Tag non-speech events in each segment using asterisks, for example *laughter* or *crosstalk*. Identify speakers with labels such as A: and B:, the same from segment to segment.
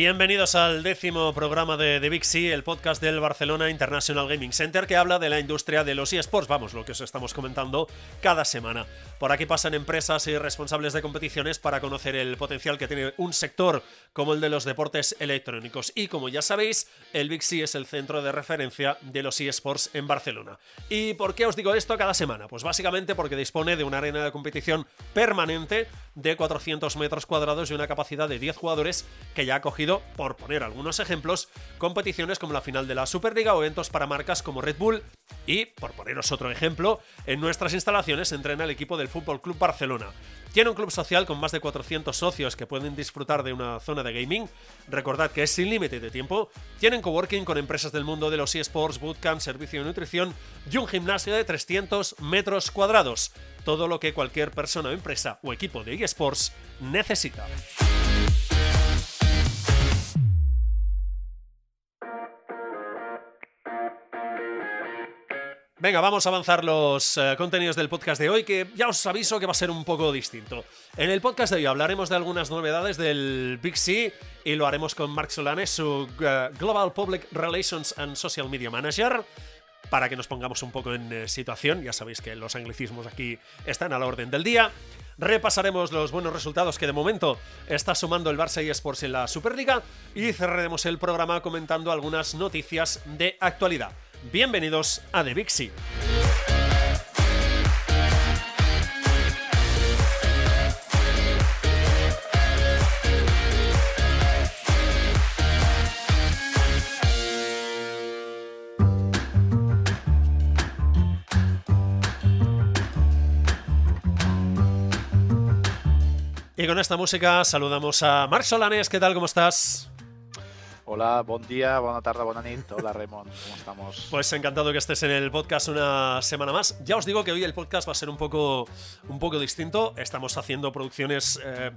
A: Bienvenidos al décimo programa de Big C, el podcast del Barcelona International Gaming Center que habla de la industria de los eSports, vamos, lo que os estamos comentando cada semana. Por aquí pasan empresas y responsables de competiciones para conocer el potencial que tiene un sector como el de los deportes electrónicos. Y como ya sabéis, el C es el centro de referencia de los eSports en Barcelona. ¿Y por qué os digo esto cada semana? Pues básicamente porque dispone de una arena de competición permanente de 400 metros cuadrados y una capacidad de 10 jugadores que ya ha cogido, por poner algunos ejemplos, competiciones como la final de la Superliga o eventos para marcas como Red Bull y, por poneros otro ejemplo, en nuestras instalaciones entrena el equipo del Fútbol Club Barcelona. Tiene un club social con más de 400 socios que pueden disfrutar de una zona de gaming. Recordad que es sin límite de tiempo. Tienen coworking con empresas del mundo de los eSports, bootcamp, servicio de nutrición y un gimnasio de 300 metros cuadrados. Todo lo que cualquier persona empresa o equipo de eSports necesita. Venga, vamos a avanzar los eh, contenidos del podcast de hoy, que ya os aviso que va a ser un poco distinto. En el podcast de hoy hablaremos de algunas novedades del Big C y lo haremos con Mark Solanes, su eh, Global Public Relations and Social Media Manager, para que nos pongamos un poco en eh, situación. Ya sabéis que los anglicismos aquí están a la orden del día. Repasaremos los buenos resultados que de momento está sumando el Barça eSports en la Superliga y cerraremos el programa comentando algunas noticias de actualidad. Bienvenidos a The C. Y con esta música saludamos a Marc Solanes. ¿Qué tal? ¿Cómo estás?
B: Hola, buen día, buena tarde, buena nit. Hola, Raymond, ¿cómo estamos? *laughs*
A: Pues encantado que estés en el podcast una semana más. Ya os digo que hoy el podcast va a ser un poco, un poco distinto. Estamos haciendo producciones eh,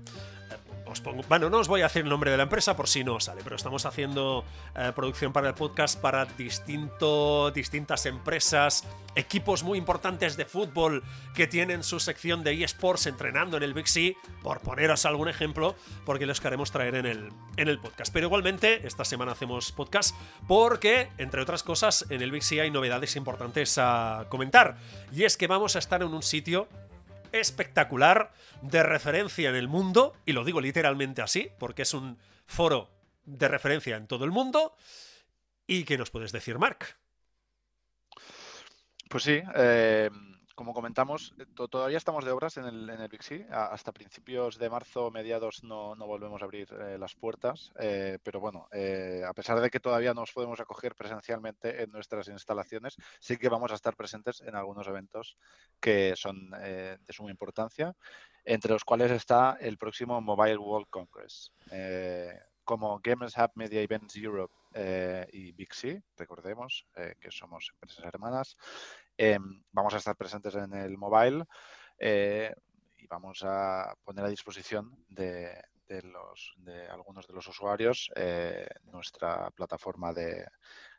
A: bueno, no os voy a hacer el nombre de la empresa por si no sale, pero estamos haciendo eh, producción para el podcast para distintas empresas, equipos muy importantes de fútbol que tienen su sección de eSports entrenando en el Big C, por poneros algún ejemplo, porque los queremos traer en el, en el podcast. Pero igualmente, esta semana hacemos podcast porque, entre otras cosas, en el Big C hay novedades importantes a comentar. Y es que vamos a estar en un sitio espectacular de referencia en el mundo, y lo digo literalmente así, porque es un foro de referencia en todo el mundo. ¿Y qué nos puedes decir, Mark?
B: Pues sí, eh, como comentamos, eh, todavía estamos de obras en el, en el Hasta principios de marzo, mediados, no, volvemos a abrir eh, las puertas. Eh, pero bueno, a pesar de que todavía no nos podemos acoger presencialmente en nuestras instalaciones, sí que vamos a estar presentes en algunos eventos que son de suma importancia, entre los cuales está el próximo Mobile World Congress. como Gamers Hub Media Events Europe y Big C, recordemos que somos empresas hermanas, Em, vamos a estar presentes en el mobile eh, y vamos a poner a disposición de, los, de algunos de los usuarios eh, nuestra plataforma de,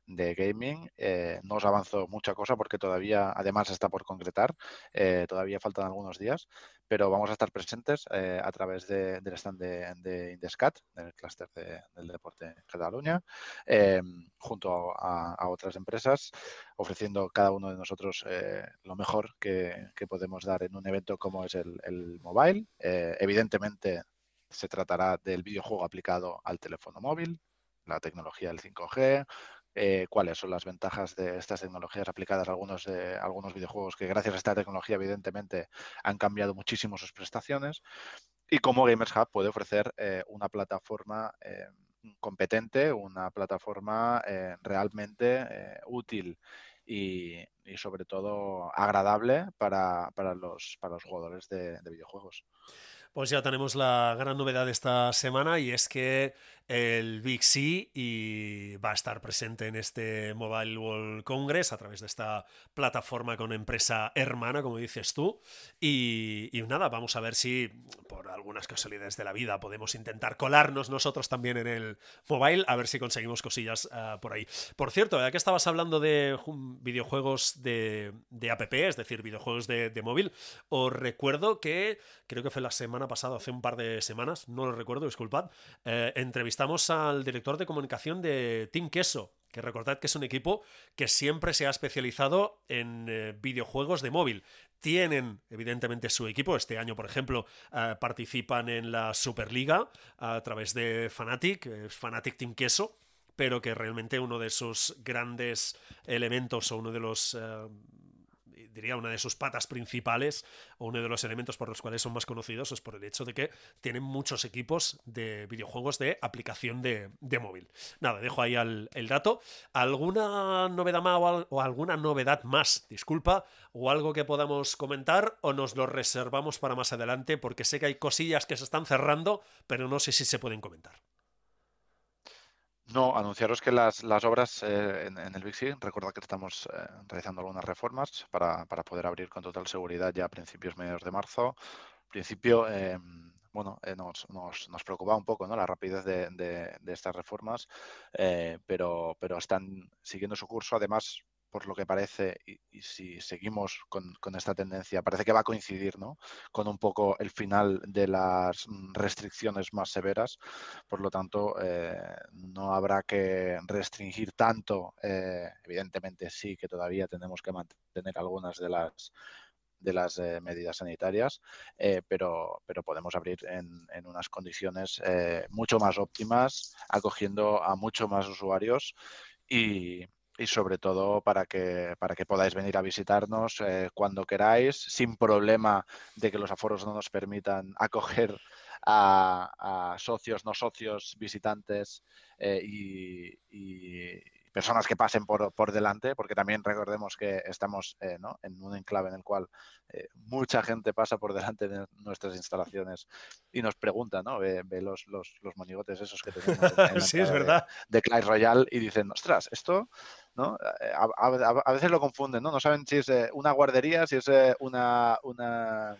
B: de gaming. Eh, no os avanzo mucha cosa porque todavía, además, está por concretar. Eh, todavía faltan algunos días, pero vamos a estar presentes eh, a través del stand de, Indescat, del clúster del deporte en Cataluña, junto a, otras empresas, ofreciendo cada uno de nosotros lo mejor que, podemos dar en un evento como es el, el mobile. evidentemente, se tratará del videojuego aplicado al teléfono móvil, la tecnología del 5G, eh, cuáles son las ventajas de estas tecnologías aplicadas a algunos, de, algunos videojuegos que gracias a esta tecnología evidentemente han cambiado muchísimo sus prestaciones y cómo Gamers Hub puede ofrecer eh, una plataforma eh, competente, una plataforma realmente útil y, sobre todo agradable para, los, para los jugadores de videojuegos.
A: Pues ya tenemos la gran novedad de esta semana y es que el Big C y va a estar presente en este Mobile World Congress a través de esta plataforma con empresa hermana, como dices tú. Y, nada, vamos a ver si por algunas casualidades de la vida podemos intentar colarnos nosotros también en el mobile, a ver si conseguimos cosillas ah, por ahí. Por cierto, ya que estabas hablando de videojuegos de, app, es decir, videojuegos de, de móvil, os recuerdo que creo que fue la semana pasada, hace un par de semanas, no lo recuerdo, disculpad, eh, al director de comunicación de Team Queso, que recordad que es un equipo que siempre se ha especializado en eh, videojuegos de móvil. Tienen, evidentemente, su equipo. Este año, por ejemplo, eh, participan en la Superliga a través de Fnatic, Fnatic Team Queso, pero que realmente uno de sus grandes elementos o uno de los diría, una de sus patas principales o uno de los elementos por los cuales son más conocidos es por el hecho de que tienen muchos equipos de videojuegos de aplicación de, móvil. Nada, dejo ahí el dato. ¿Alguna novedad más o, alguna novedad más, disculpa, o algo que podamos comentar o nos lo reservamos para más adelante? Porque sé que hay cosillas que se están cerrando, pero no sé si se pueden comentar.
B: No, anunciaros que las, obras eh, en, el Big recordad que estamos eh, realizando algunas reformas para, poder abrir con total seguridad ya a principios mediados de marzo. En principio, eh, bueno, nos, nos, preocupa un poco ¿no? la rapidez de, estas reformas, pero, pero están siguiendo su curso. Además, por lo que parece, y, si seguimos con, esta tendencia, parece que va a coincidir ¿no? con un poco el final de las mm, restricciones más severas. Por lo tanto, eh, no habrá que restringir tanto. Eh, evidentemente sí que todavía tenemos que mantener algunas de las de las eh, medidas sanitarias, pero, pero podemos abrir en, en unas condiciones mucho más óptimas, acogiendo a mucho más usuarios y, y sobre todo para que, para que podáis venir a visitarnos eh, cuando queráis, sin problema de que los aforos no nos permitan *laughs* acoger a, socios, no socios, visitantes eh, y, personas que pasen por, por, delante, porque también recordemos que estamos eh, en un enclave en el cual eh, mucha gente pasa por delante de nuestras instalaciones y nos pregunta, ¿no? Ve, los, los, los, monigotes esos que tenemos en, *laughs*
A: sí, es verdad.
B: de, de Clash Royale y dicen, ostras, esto, ¿no? Eh, a, veces lo confunden, ¿no? No saben si es una guardería, si es una, una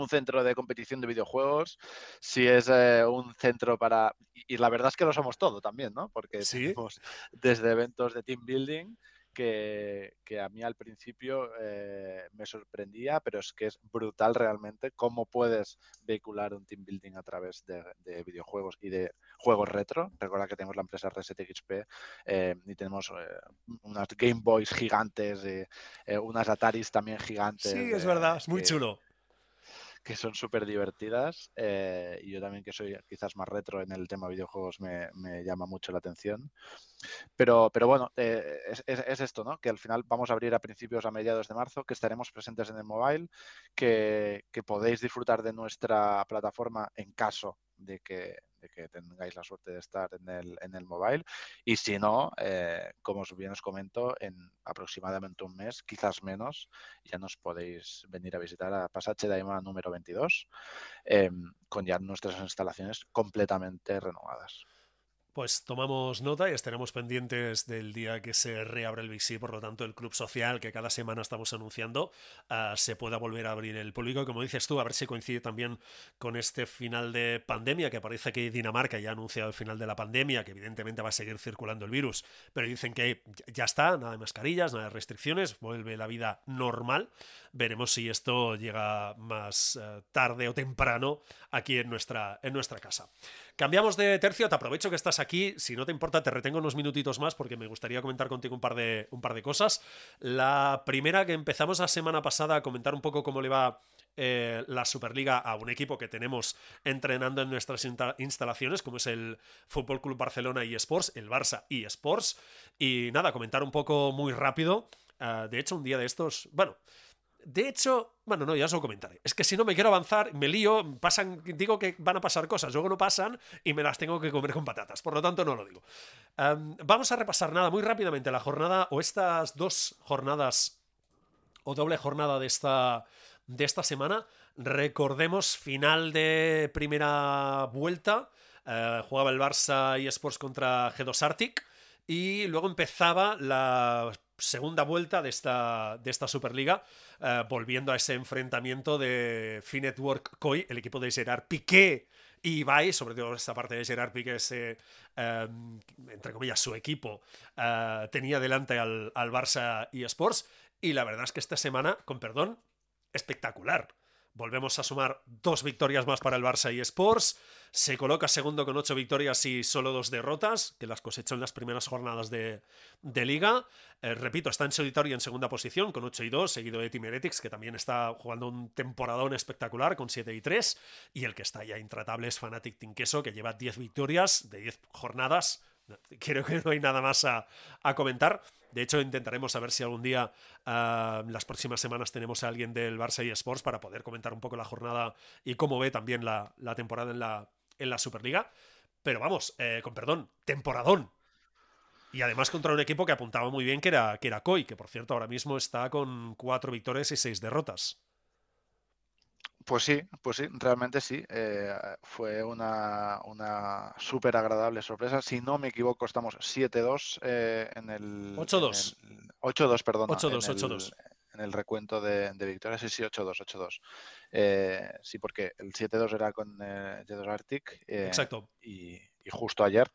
B: un centro de competición de videojuegos, si es eh, un centro para... Y, la verdad es que lo somos todo también, ¿no? Porque tenemos desde eventos de team building que, a mí al principio eh, me sorprendía, pero es que es brutal realmente cómo puedes vehicular un team building a través de, videojuegos y de juegos retro. Recuerda que tenemos la empresa Reset XP eh, y tenemos unas Game Boys gigantes, unas Ataris también gigantes.
A: Sí, es verdad, es muy chulo
B: que son súper divertidas eh, y yo también que soy quizás más retro en el tema videojuegos me, llama mucho la atención. Pero, pero bueno, eh, es, esto, ¿no? Que al final vamos a abrir a principios, a mediados de marzo, que estaremos presentes en el mobile, que, que podéis disfrutar de nuestra plataforma en caso de que, de que tengáis la suerte de estar en el, en el mobile. Y si no, eh, como bien os comento, en aproximadamente un mes, quizás menos, ya nos podéis venir a visitar a Pasache Daima número 22, em, con ya nuestras instalaciones completamente renovadas.
A: Pues tomamos nota y estaremos pendientes del día que se reabra el VC, por lo tanto el club social que cada semana estamos anunciando ah, se pueda volver a abrir el público. Como dices tú, a ver si coincide también con este final de pandemia, que parece que Dinamarca ya ha anunciado el final de la pandemia, que evidentemente va a seguir circulando el virus, pero dicen que ya está, nada de mascarillas, nada de restricciones, vuelve la vida normal. Veremos si esto llega más eh, tarde o temprano aquí en nuestra, en nuestra casa. Cambiamos de tercio, te aprovecho que estás aquí, si no te importa te retengo unos minutitos más porque me gustaría comentar contigo un par de, un par de cosas. La primera que empezamos la semana pasada a comentar un poco cómo le va eh, la Superliga a un equipo que tenemos entrenando en nuestras instalaciones, como es el Fútbol Club Barcelona y Sports, el Barça y Sports. Y nada, comentar un poco muy rápido. Eh, de hecho, un día de estos, bueno, de hecho, bueno, no, ya os lo comentaré. Es que si no me quiero avanzar, me lío, pasan, digo que van a pasar cosas, luego no pasan y me las tengo que comer con patatas. Por lo tanto, no lo digo. vamos a repasar nada muy rápidamente la jornada o estas dos jornadas o doble jornada de esta, de esta semana. Recordemos, final de primera vuelta. Eh, jugaba el Barça y Sports contra G2 Arctic. Y luego empezaba la segunda vuelta de esta, de esta Superliga, eh, volviendo a ese enfrentamiento de Finetwork Koi, el equipo de Gerard Piqué y Ibai, sobre todo esta parte de Gerard Piqué, ese, em, entre comillas, su equipo, eh, tenía delante al, al Barça y Sports. Y la verdad es que esta semana, con perdón, espectacular. Volvemos a sumar dos victorias más para el Barça y Sports. Se coloca segundo con ocho victorias y solo dos derrotas, que las cosechó en las primeras jornadas de, liga. Eh, repito, está en solitario en segunda posición con 8 y 2, seguido de Team Heretics, que también está jugando un temporadón espectacular con 7 y 3. Y el que está ya intratable es Fanatic Queso, que lleva 10 victorias de 10 jornadas. *laughs* Creo que no hay nada más a, comentar. De hecho, intentaremos saber si algún día, uh, las próximas semanas, tenemos a alguien del Barça y Sports para poder comentar un poco la jornada y cómo ve también la, temporada en la, en la Superliga. Pero vamos, eh, con perdón, temporadón. Y además contra un equipo que apuntaba muy bien, que era, que era Koi, que por cierto ahora mismo está con cuatro victorias y seis derrotas.
B: Pues sí, pues sí, realmente sí. Eh, fue una, una súper agradable sorpresa. Si no me equivoco, estamos 7-2 eh, en el...
A: 8-2.
B: 8-2, perdón.
A: 8-2, 8-2.
B: En el recuento de, victorias, sí, sí, 8-2, 8-2. Eh, sí, porque el 7-2 era con eh, 2 Arctic.
A: Exacto.
B: Y, justo ayer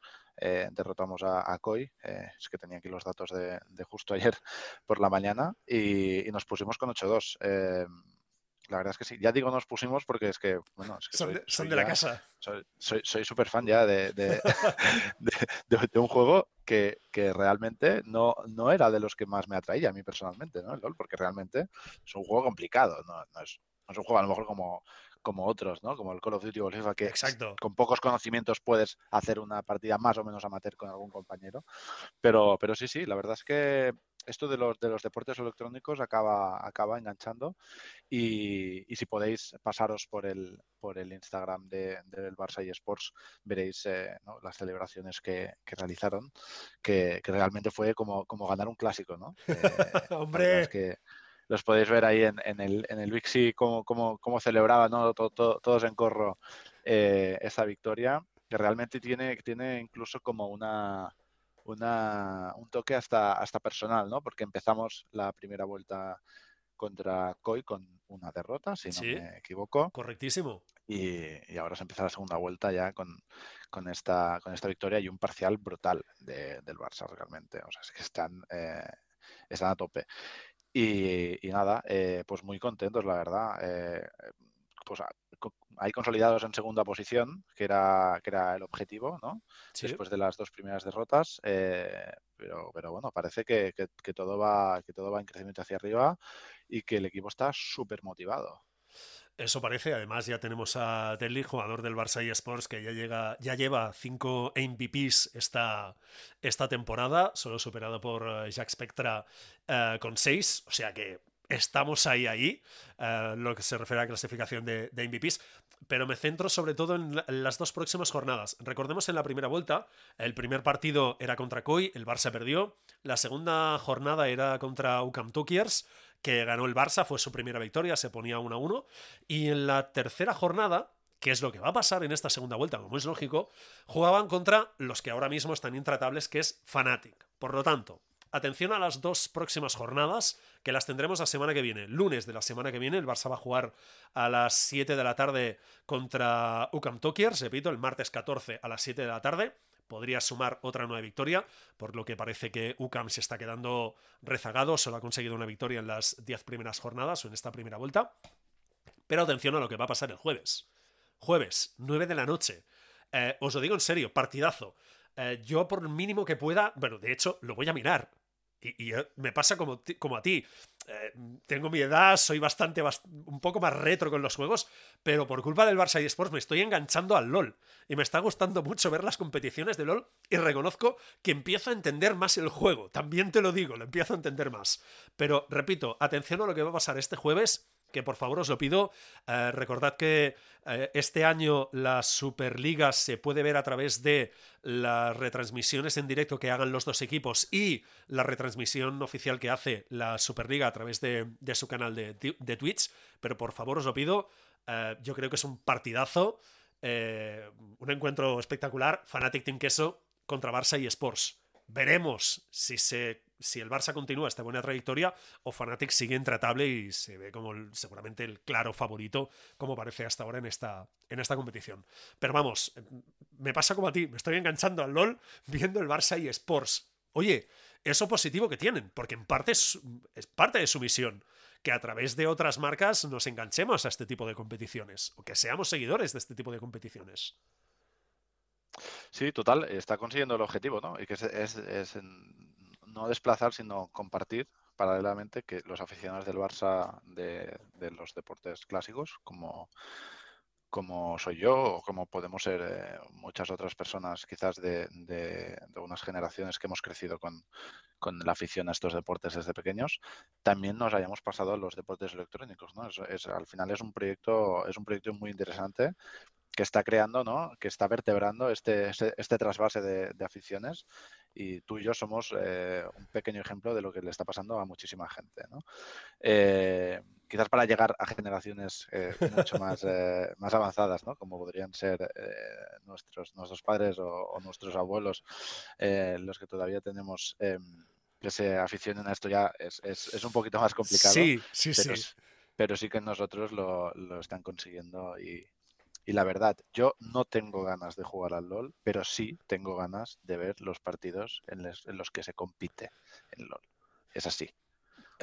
B: derrotamos a, a Koi, es que tenía aquí los datos de, justo ayer *laughs* por la mañana, y, y nos pusimos con 8-2 la verdad es que sí. Ya digo nos pusimos porque es que, bueno, es que
A: son, de, la casa.
B: Soy súper fan ya *laughs* *laughs* de, de, un juego que, realmente no, no era de los que más me atraía a mí personalmente, ¿no? El LOL, porque realmente es un juego complicado, no, es, un juego a lo mejor como, como otros, ¿no? Como el Call of Duty o el FIFA, que con pocos conocimientos puedes hacer una partida más o menos amateur con algún compañero. Pero, pero sí, sí, la verdad es que esto de los, de los deportes electrónicos acaba, acaba enganchando y, si podéis pasaros por el, por el Instagram de, del Barça y Sports, veréis eh, las celebraciones que, realizaron, que, realmente fue como, como ganar un clásico, ¿no? *laughs*
A: Eh, ¡Hombre!
B: que los podéis ver ahí en, en el, en el Wixi cómo, cómo, cómo celebraban ¿no? todos en corro eh, esa victoria, que realmente tiene, tiene incluso como una una, un toque hasta, hasta personal, ¿no? Porque empezamos la primera vuelta contra Koi con una derrota, si no me equivoco.
A: Correctísimo.
B: Y, ahora se empieza la segunda vuelta ya con, con, esta, con esta victoria y un parcial brutal del Barça realmente. O sea, es que están, eh, están a tope. Y, nada, eh, pues muy contentos, la verdad. Eh, pues hay consolidados en segunda posición, que era, que era el objetivo, ¿no? Después de las dos primeras derrotas. Eh, pero, pero bueno, parece que, todo va, que todo va en crecimiento hacia arriba y que el equipo está súper motivado.
A: Eso parece. Además, ya tenemos a Telly, jugador del Barça y Sports, que ya, llega, ya lleva cinco MVPs esta, esta temporada, solo superado por eh, Jack Spectra eh, con seis. O sea que estamos ahí, ahí, uh, lo que se refiere a la clasificación de, de, MVPs, pero me centro sobre todo en, las dos próximas jornadas. Recordemos en la primera vuelta, el primer partido era contra Koi, el Barça perdió, la segunda jornada era contra Ukam Tukiers, que ganó el Barça, fue su primera victoria, se ponía 1 a 1, y en la tercera jornada, que es lo que va a pasar en esta segunda vuelta, como es lógico, jugaban contra los que ahora mismo están intratables, que es Fnatic. Por lo tanto, Atención a las dos próximas jornadas, que las tendremos la semana que viene. Lunes de la semana que viene, el Barça va a jugar a las 7 de la tarde contra Ukam Tokiers, repito, el martes 14 a las 7 de la tarde. Podría sumar otra nueva victoria, por lo que parece que UCAM se está quedando rezagado, solo ha conseguido una victoria en las 10 primeras jornadas o en esta primera vuelta. Pero atención a lo que va a pasar el jueves. Jueves, 9 de la noche. Eh, os lo digo en serio, partidazo. Eh, yo por mínimo que pueda, bueno, de hecho, lo voy a mirar. Y, me pasa como, como a ti. Eh, tengo mi edad, soy bastante, un poco más retro con los juegos, pero por culpa del Barça y Sports me estoy enganchando al LOL. Y me está gustando mucho ver las competiciones de LOL y reconozco que empiezo a entender más el juego. También te lo digo, lo empiezo a entender más. Pero repito, atención a lo que va a pasar este jueves que por favor os lo pido. Eh, recordad que eh, este año la Superliga se puede ver a través de las retransmisiones en directo que hagan los dos equipos y la retransmisión oficial que hace la Superliga a través de, su canal de, Twitch. Pero por favor os lo pido. Eh, yo creo que es un partidazo. un encuentro espectacular. Fanatic Team Queso contra Barça y Sports. Veremos si se si el Barça continúa esta buena trayectoria o Fnatic sigue intratable y se ve como seguramente el claro favorito, como parece hasta ahora en esta, en esta competición. Pero vamos, me pasa como a ti, me estoy enganchando al LOL viendo el Barça y Sports. Oye, eso positivo que tienen, porque en parte es, es parte de su misión que a través de otras marcas nos enganchemos a este tipo de competiciones o que seamos seguidores de este tipo de competiciones.
B: Sí, total, está consiguiendo el objetivo, ¿no? Y que es, no desplazar, sino compartir paralelamente que los aficionados del Barça de, los deportes clásicos, como, como soy yo o como podemos ser eh, muchas otras personas quizás de, unas generaciones que hemos crecido con, la afición a estos deportes desde pequeños, también nos hayamos pasado a los deportes electrónicos. ¿no? Es, al final es un proyecto, es un proyecto muy interesante que está creando, ¿no? que está vertebrando este, este, este trasvase de, aficiones y tú y yo somos eh, un pequeño ejemplo de lo que le está pasando a muchísima gente. ¿no? Eh, quizás para llegar a generaciones eh, mucho más, *laughs* más avanzadas, ¿no? como podrían ser nuestros, nuestros padres o, nuestros abuelos, los que todavía tenemos que se aficionen a esto ya es, es, es un poquito más complicado.
A: Sí, sí,
B: pero,
A: sí.
B: Pero sí que nosotros lo, lo están consiguiendo y, y la verdad, yo no tengo ganas de jugar al LOL, pero sí tengo ganas de ver los partidos en, los que se compite en LOL. Es así.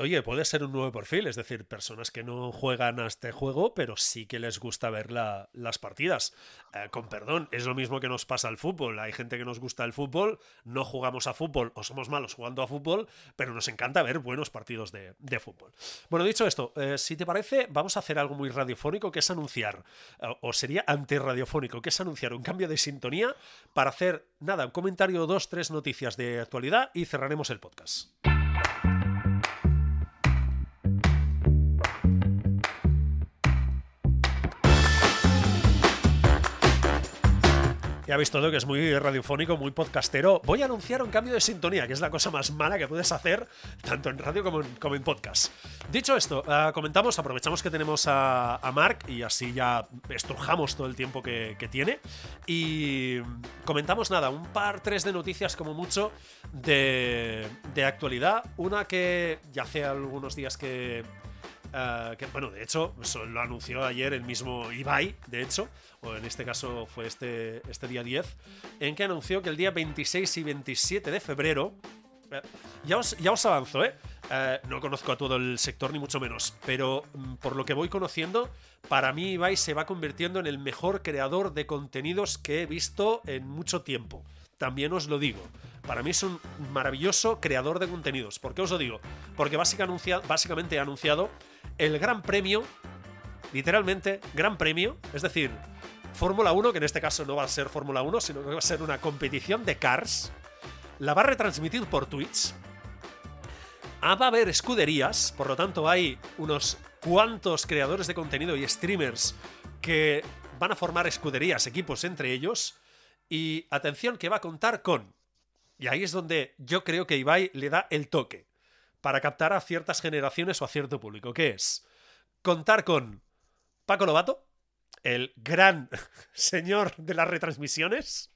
A: Oye, puede ser un nuevo perfil, es decir, personas que no juegan a este juego, pero sí que les gusta ver las partidas. Eh, con perdón, es lo mismo que nos pasa al fútbol. Hay gente que nos gusta el fútbol, no jugamos a fútbol o somos malos jugando a fútbol, pero nos encanta ver buenos partidos de, fútbol. Bueno, dicho esto, eh, si te parece, vamos a hacer algo muy radiofónico, que es anunciar, eh, o sería antirradiofónico, que es anunciar un cambio de sintonía para hacer, nada, un comentario, dos, tres noticias de actualidad y cerraremos el podcast. Ya habéis todo que es muy radiofónico, muy podcastero. Voy a anunciar un cambio de sintonía, que es la cosa más mala que puedes hacer, tanto en radio como en, podcast. Dicho esto, ah, comentamos, aprovechamos que tenemos a, Mark y así ya estrujamos todo el tiempo que, tiene. Y comentamos nada, un par, tres de noticias como mucho de, de actualidad. Una que ya hace algunos días que Que, bueno, de hecho, lo anunció ayer el mismo Ibai, de hecho, o en este caso fue este, este día 10, en que anunció que el día 26 y 27 de febrero, eh, ya os, ya os avanzo, ¿eh? ¿eh? No conozco a todo el sector, ni mucho menos, pero mm, por lo que voy conociendo, para mí Ibai se va convirtiendo en el mejor creador de contenidos que he visto en mucho tiempo. También os lo digo. Para mí es un maravilloso creador de contenidos. ¿Por qué os lo digo? Porque básicamente ha anunciado el Gran Premio, literalmente, Gran Premio, es decir, Fórmula 1, que en este caso no va a ser Fórmula 1, sino que va a ser una competición de cars, la va a retransmitir por Twitch. Ah, va a haber escuderías, por lo tanto hay unos cuantos creadores de contenido y streamers que van a formar escuderías, equipos entre ellos. Y atención que va a contar con... Y ahí es donde yo creo que Ibai le da el toque para captar a ciertas generaciones o a cierto público, que es contar con Paco Lobato, el gran *laughs* señor de las retransmisiones.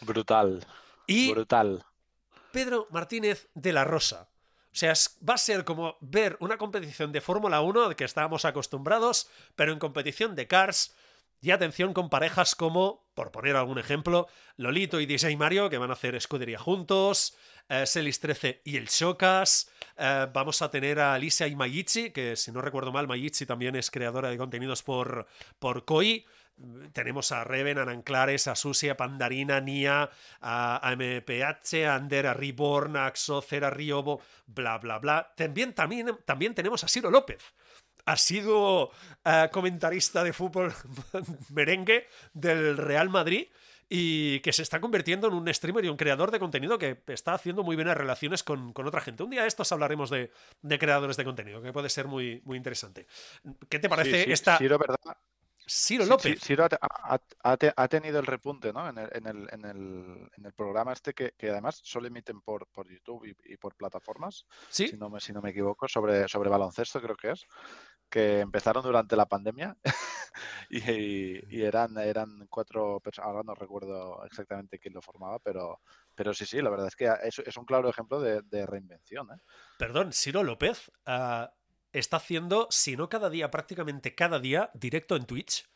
B: Brutal.
A: Y
B: brutal.
A: Pedro Martínez de la Rosa. O sea, va a ser como ver una competición de Fórmula 1 de que estábamos acostumbrados, pero en competición de cars. Y atención con parejas como, por poner algún ejemplo, Lolito y DJ Mario, que van a hacer escudería juntos, eh, Celis 13 y el Shokas. Eh, vamos a tener a Alicia y Mayichi, que si no recuerdo mal, Mayichi también es creadora de contenidos por, por Koi. Tenemos a Reven, a Nanclares, a Susi, a Pandarina, Nia, a, MPH, a Ander, a Reborn, a Axocer, a Riobo, bla, bla, bla. También, también, también tenemos a Ciro López. Ha sido eh, comentarista de fútbol *laughs* merengue del Real Madrid y que se está convirtiendo en un streamer y un creador de contenido que está haciendo muy buenas relaciones con, otra gente. Un día de estos hablaremos de, creadores de contenido, que puede ser muy, muy interesante. ¿Qué te parece esta...
B: Ciro, ¿verdad?
A: Ciro López.
B: Ciro ha, tenido el repunte ¿no? en, el, programa este que, además solo emiten por, por YouTube y, por plataformas,
A: ¿Sí?
B: si, no me, si no me equivoco, sobre, sobre baloncesto creo que es que empezaron durante la pandemia *laughs* y, eran, eran cuatro personas, ahora no recuerdo exactamente quién lo formaba, pero, pero sí, sí, la verdad es que es, un claro ejemplo de, reinvención. ¿eh?
A: Perdón, Ciro López ah, está haciendo, si no cada día, prácticamente cada día, directo en Twitch.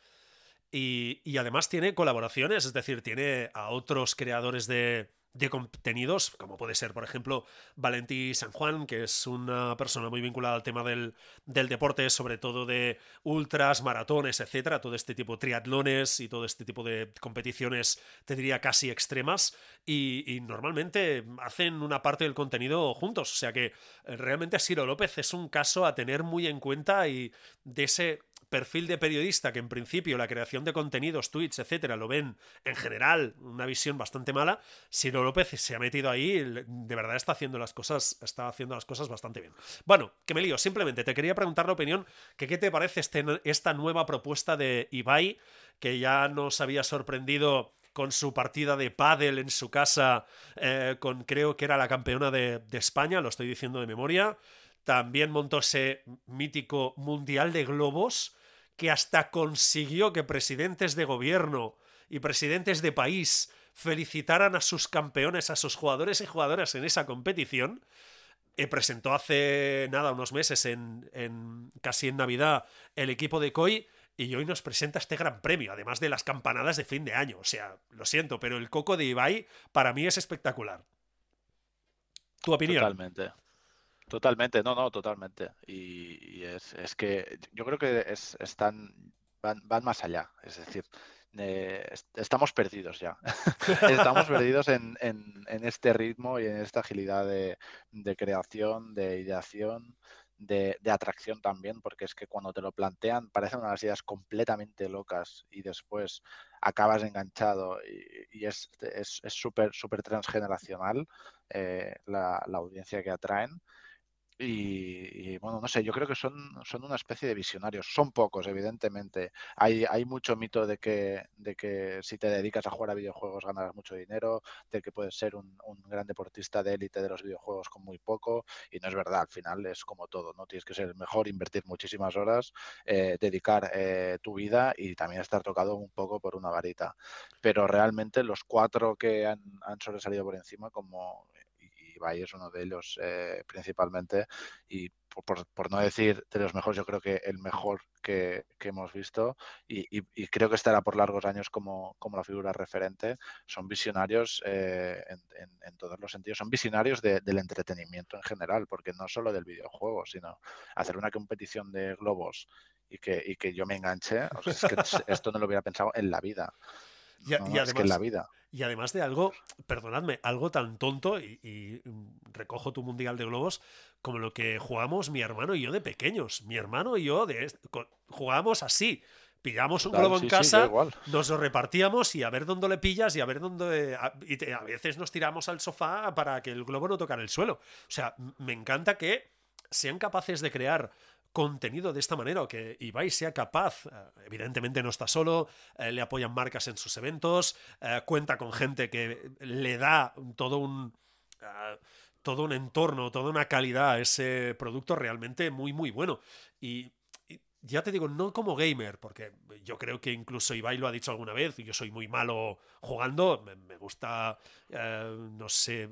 A: Y, y, además tiene colaboraciones, es decir, tiene a otros creadores de, de contenidos, como puede ser, por ejemplo, Valentí San Juan, que es una persona muy vinculada al tema del, del deporte, sobre todo de ultras, maratones, etcétera, todo este tipo de triatlones y todo este tipo de competiciones, te diría casi extremas, y, y normalmente hacen una parte del contenido juntos, o sea que eh, realmente Siro López es un caso a tener muy en cuenta y de ese perfil de periodista que en principio la creación de contenidos, tweets, etcétera, lo ven en general una visión bastante mala, Siro López se ha metido ahí, de verdad está haciendo las cosas, está haciendo las cosas bastante bien. Bueno, que me lío, simplemente te quería preguntar la opinión, que qué te parece este, esta nueva propuesta de Ibai, que ya nos había sorprendido con su partida de pádel en su casa, eh, con creo que era la campeona de España, lo estoy diciendo de memoria. También montó ese mítico Mundial de Globos, que hasta consiguió que presidentes de gobierno y presidentes de país felicitaran a sus campeones, a sus jugadores y jugadoras en esa competición. Eh, presentó hace nada, unos meses, en, casi en Navidad, el equipo de COI y hoy nos presenta este gran premio, además de las campanadas de fin de año. O sea, lo siento, pero el coco de Ibai para mí es espectacular. ¿Tu opinión?
B: Totalmente. Totalmente, no, no, totalmente. Y, es, es, que yo creo que es, están, van, van más allá. Es decir, eh, estamos perdidos ya. *laughs* estamos perdidos en, en, en, este ritmo y en esta agilidad de, de creación, de ideación, de, de, atracción también, porque es que cuando te lo plantean parecen unas ideas completamente locas y después acabas enganchado y, y es súper, es, súper transgeneracional eh, la, la audiencia que atraen. Y, y, bueno, no sé, yo creo que son, son una especie de visionarios. Son pocos, evidentemente. Hay, hay mucho mito de que, de que si te dedicas a jugar a videojuegos ganarás mucho dinero, de que puedes ser un, un gran deportista de élite de los videojuegos con muy poco. Y no es verdad, al final es como todo, ¿no? Tienes que ser el mejor, invertir muchísimas horas, eh, dedicar eh, tu vida y también estar tocado un poco por una varita. Pero realmente los cuatro que han, han sobresalido por encima, como Ibai es uno de ellos eh, principalmente y por, por, no decir de los mejores, yo creo que el mejor que, que hemos visto y, y, y, creo que estará por largos años como, como la figura referente. Son visionarios eh, en, en, en, todos los sentidos, son visionarios de, del entretenimiento en general, porque no solo del videojuego, sino hacer una competición de globos y que, y que yo me enganche, o sea, es que *laughs* esto no lo hubiera pensado en la vida.
A: Y, no,
B: y además, es que en la vida.
A: Y además de algo, perdonadme, algo tan tonto, y, y, recojo tu mundial de globos, como lo que jugamos mi hermano y yo de pequeños. Mi hermano y yo de jugábamos así. Pillamos un globo
B: sí,
A: en casa,
B: sí,
A: nos lo repartíamos y a ver dónde le pillas y a ver dónde. A, y te, a veces nos tiramos al sofá para que el globo no tocara el suelo. O sea, me encanta que sean capaces de crear contenido de esta manera o que Ibai sea capaz, eh, evidentemente no está solo, eh, le apoyan marcas en sus eventos, eh, cuenta con gente que le da todo un... Todo un entorno, toda una calidad a ese producto realmente muy, muy bueno. Y, ya te digo, no como gamer, porque yo creo que incluso Ibai lo ha dicho alguna vez, yo soy muy malo jugando, me, gusta, no sé,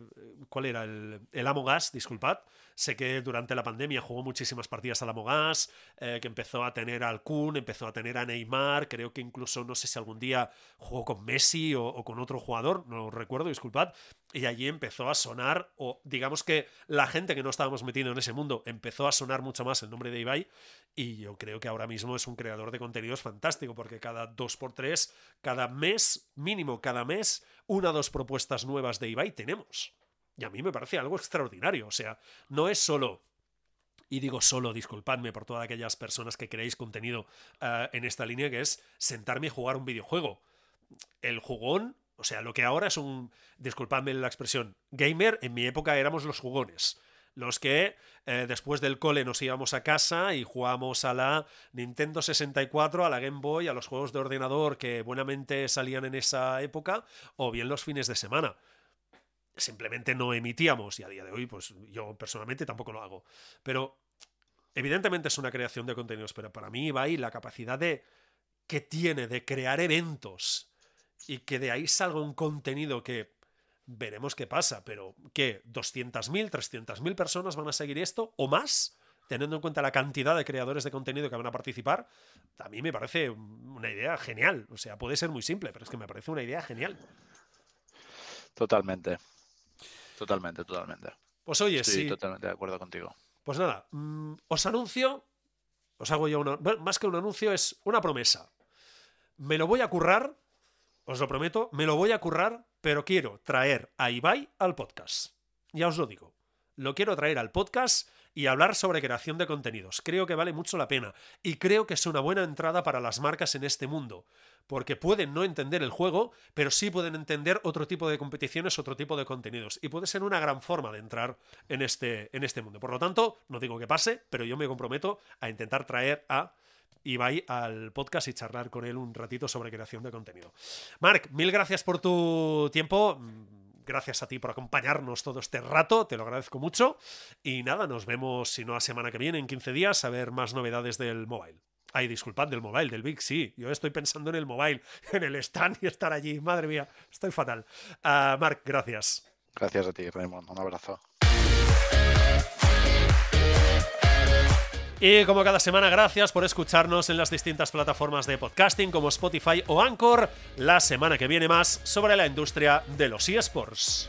A: ¿cuál era? El, el Amo Gas, disculpad, Sé que durante la pandemia jugó muchísimas partidas al Amogas, eh, que empezó a tener al Kun, empezó a tener a Neymar, creo que incluso no sé si algún día jugó con Messi o, con otro jugador, no recuerdo, disculpad, y allí empezó a sonar, o digamos que la gente que no estábamos metidos en ese mundo empezó a sonar mucho más el nombre de Ibai, y yo creo que ahora mismo es un creador de contenidos fantástico, porque cada dos por tres, cada mes, mínimo cada mes, una o dos propuestas nuevas de Ibai tenemos. Y a mí me parece algo extraordinario. O sea, no es solo y digo solo, disculpadme por todas aquellas personas que creéis contenido uh, en esta línea, que es sentarme y jugar un videojuego. El jugón, o sea, lo que ahora es un, disculpadme la expresión, gamer, en mi época éramos los jugones. Los que eh, después del cole nos íbamos a casa y jugábamos a la Nintendo 64, a la Game Boy, a los juegos de ordenador que buenamente salían en esa época, o bien los fines de semana simplemente no emitíamos y a día de hoy pues yo personalmente tampoco lo hago. Pero evidentemente es una creación de contenidos, pero para mí va ahí la capacidad de que tiene de crear eventos y que de ahí salga un contenido que veremos qué pasa, pero que 200.000, 300.000 personas van a seguir esto o más, teniendo en cuenta la cantidad de creadores de contenido que van a participar, a mí me parece una idea genial. O sea, puede ser muy simple, pero es que me parece una idea genial.
B: Totalmente. Totalmente, totalmente.
A: Pues oye,
B: Estoy
A: sí.
B: totalmente de acuerdo contigo.
A: Pues nada, mm, os anuncio, os hago yo una, bueno, más que un anuncio, es una promesa. Me lo voy a currar, os lo prometo, me lo voy a currar, pero quiero traer a Ibai al podcast. Ya os lo digo. Lo quiero traer al podcast y hablar sobre creación de contenidos. Creo que vale mucho la pena y creo que es una buena entrada para las marcas en este mundo, porque pueden no entender el juego, pero sí pueden entender otro tipo de competiciones, otro tipo de contenidos y puede ser una gran forma de entrar en este, en este mundo. Por lo tanto, no digo que pase, pero yo me comprometo a intentar traer a Ibai al podcast y charlar con él un ratito sobre creación de contenido. Marc, mil gracias por tu tiempo. Gracias a ti por acompañarnos todo este rato, te lo agradezco mucho. Y nada, nos vemos, si no la semana que viene, en 15 días, a ver más novedades del mobile. Ay, disculpad, del mobile, del Big, sí. Yo estoy pensando en el mobile, *laughs* en el stand y estar allí. Madre mía, estoy fatal. Uh, Marc, gracias.
B: Gracias a ti, Raymond. Un abrazo.
A: Y como cada semana, gracias por escucharnos en las distintas plataformas de podcasting como Spotify o Anchor. La semana que viene más sobre la industria de los eSports.